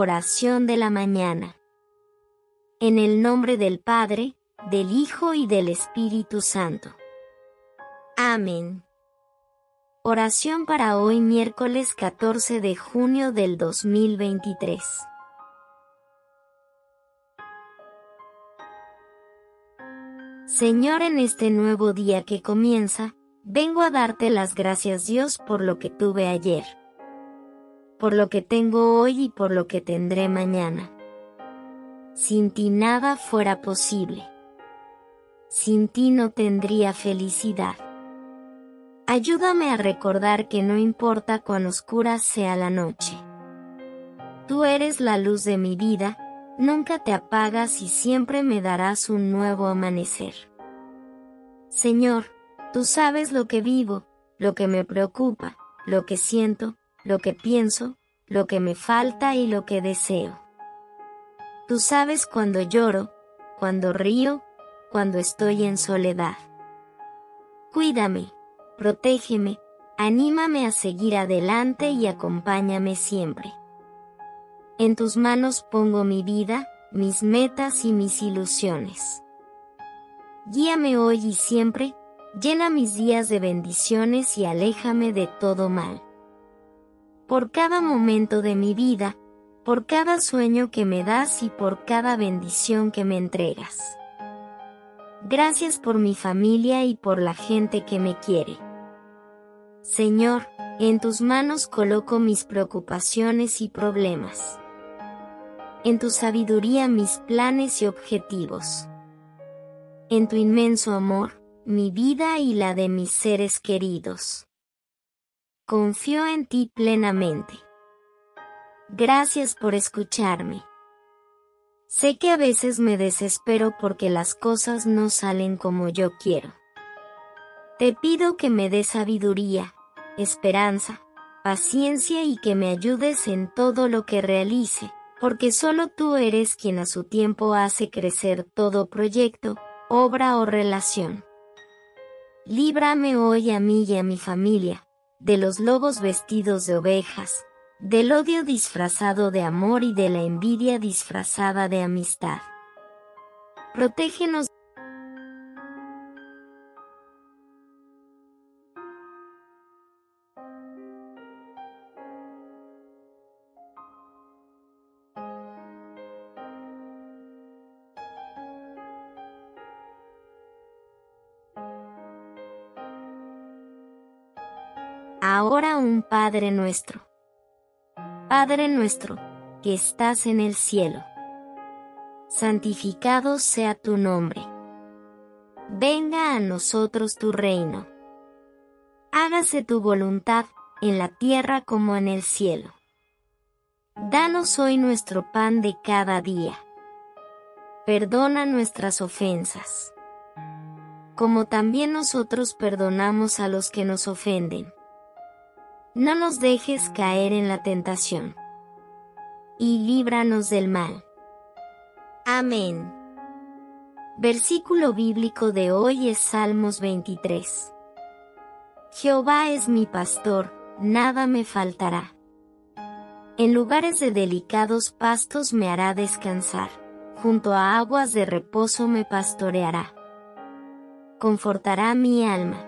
Oración de la mañana. En el nombre del Padre, del Hijo y del Espíritu Santo. Amén. Oración para hoy miércoles 14 de junio del 2023. Señor, en este nuevo día que comienza, vengo a darte las gracias Dios por lo que tuve ayer por lo que tengo hoy y por lo que tendré mañana. Sin ti nada fuera posible. Sin ti no tendría felicidad. Ayúdame a recordar que no importa cuán oscura sea la noche. Tú eres la luz de mi vida, nunca te apagas y siempre me darás un nuevo amanecer. Señor, tú sabes lo que vivo, lo que me preocupa, lo que siento, lo que pienso, lo que me falta y lo que deseo. Tú sabes cuando lloro, cuando río, cuando estoy en soledad. Cuídame, protégeme, anímame a seguir adelante y acompáñame siempre. En tus manos pongo mi vida, mis metas y mis ilusiones. Guíame hoy y siempre, llena mis días de bendiciones y aléjame de todo mal por cada momento de mi vida, por cada sueño que me das y por cada bendición que me entregas. Gracias por mi familia y por la gente que me quiere. Señor, en tus manos coloco mis preocupaciones y problemas. En tu sabiduría mis planes y objetivos. En tu inmenso amor, mi vida y la de mis seres queridos. Confío en ti plenamente. Gracias por escucharme. Sé que a veces me desespero porque las cosas no salen como yo quiero. Te pido que me des sabiduría, esperanza, paciencia y que me ayudes en todo lo que realice, porque solo tú eres quien a su tiempo hace crecer todo proyecto, obra o relación. Líbrame hoy a mí y a mi familia, de los lobos vestidos de ovejas, del odio disfrazado de amor y de la envidia disfrazada de amistad. Protégenos ahora un Padre nuestro. Padre nuestro, que estás en el cielo. Santificado sea tu nombre. Venga a nosotros tu reino. Hágase tu voluntad en la tierra como en el cielo. Danos hoy nuestro pan de cada día. Perdona nuestras ofensas, como también nosotros perdonamos a los que nos ofenden no nos dejes caer en la tentación. Y líbranos del mal. Amén. Versículo bíblico de hoy es Salmos 23. Jehová es mi pastor, nada me faltará. En lugares de delicados pastos me hará descansar, junto a aguas de reposo me pastoreará. Confortará mi alma,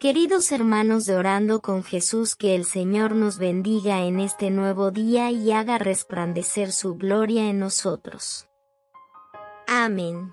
Queridos hermanos de Orando con Jesús, que el Señor nos bendiga en este nuevo día y haga resplandecer su gloria en nosotros. Amén.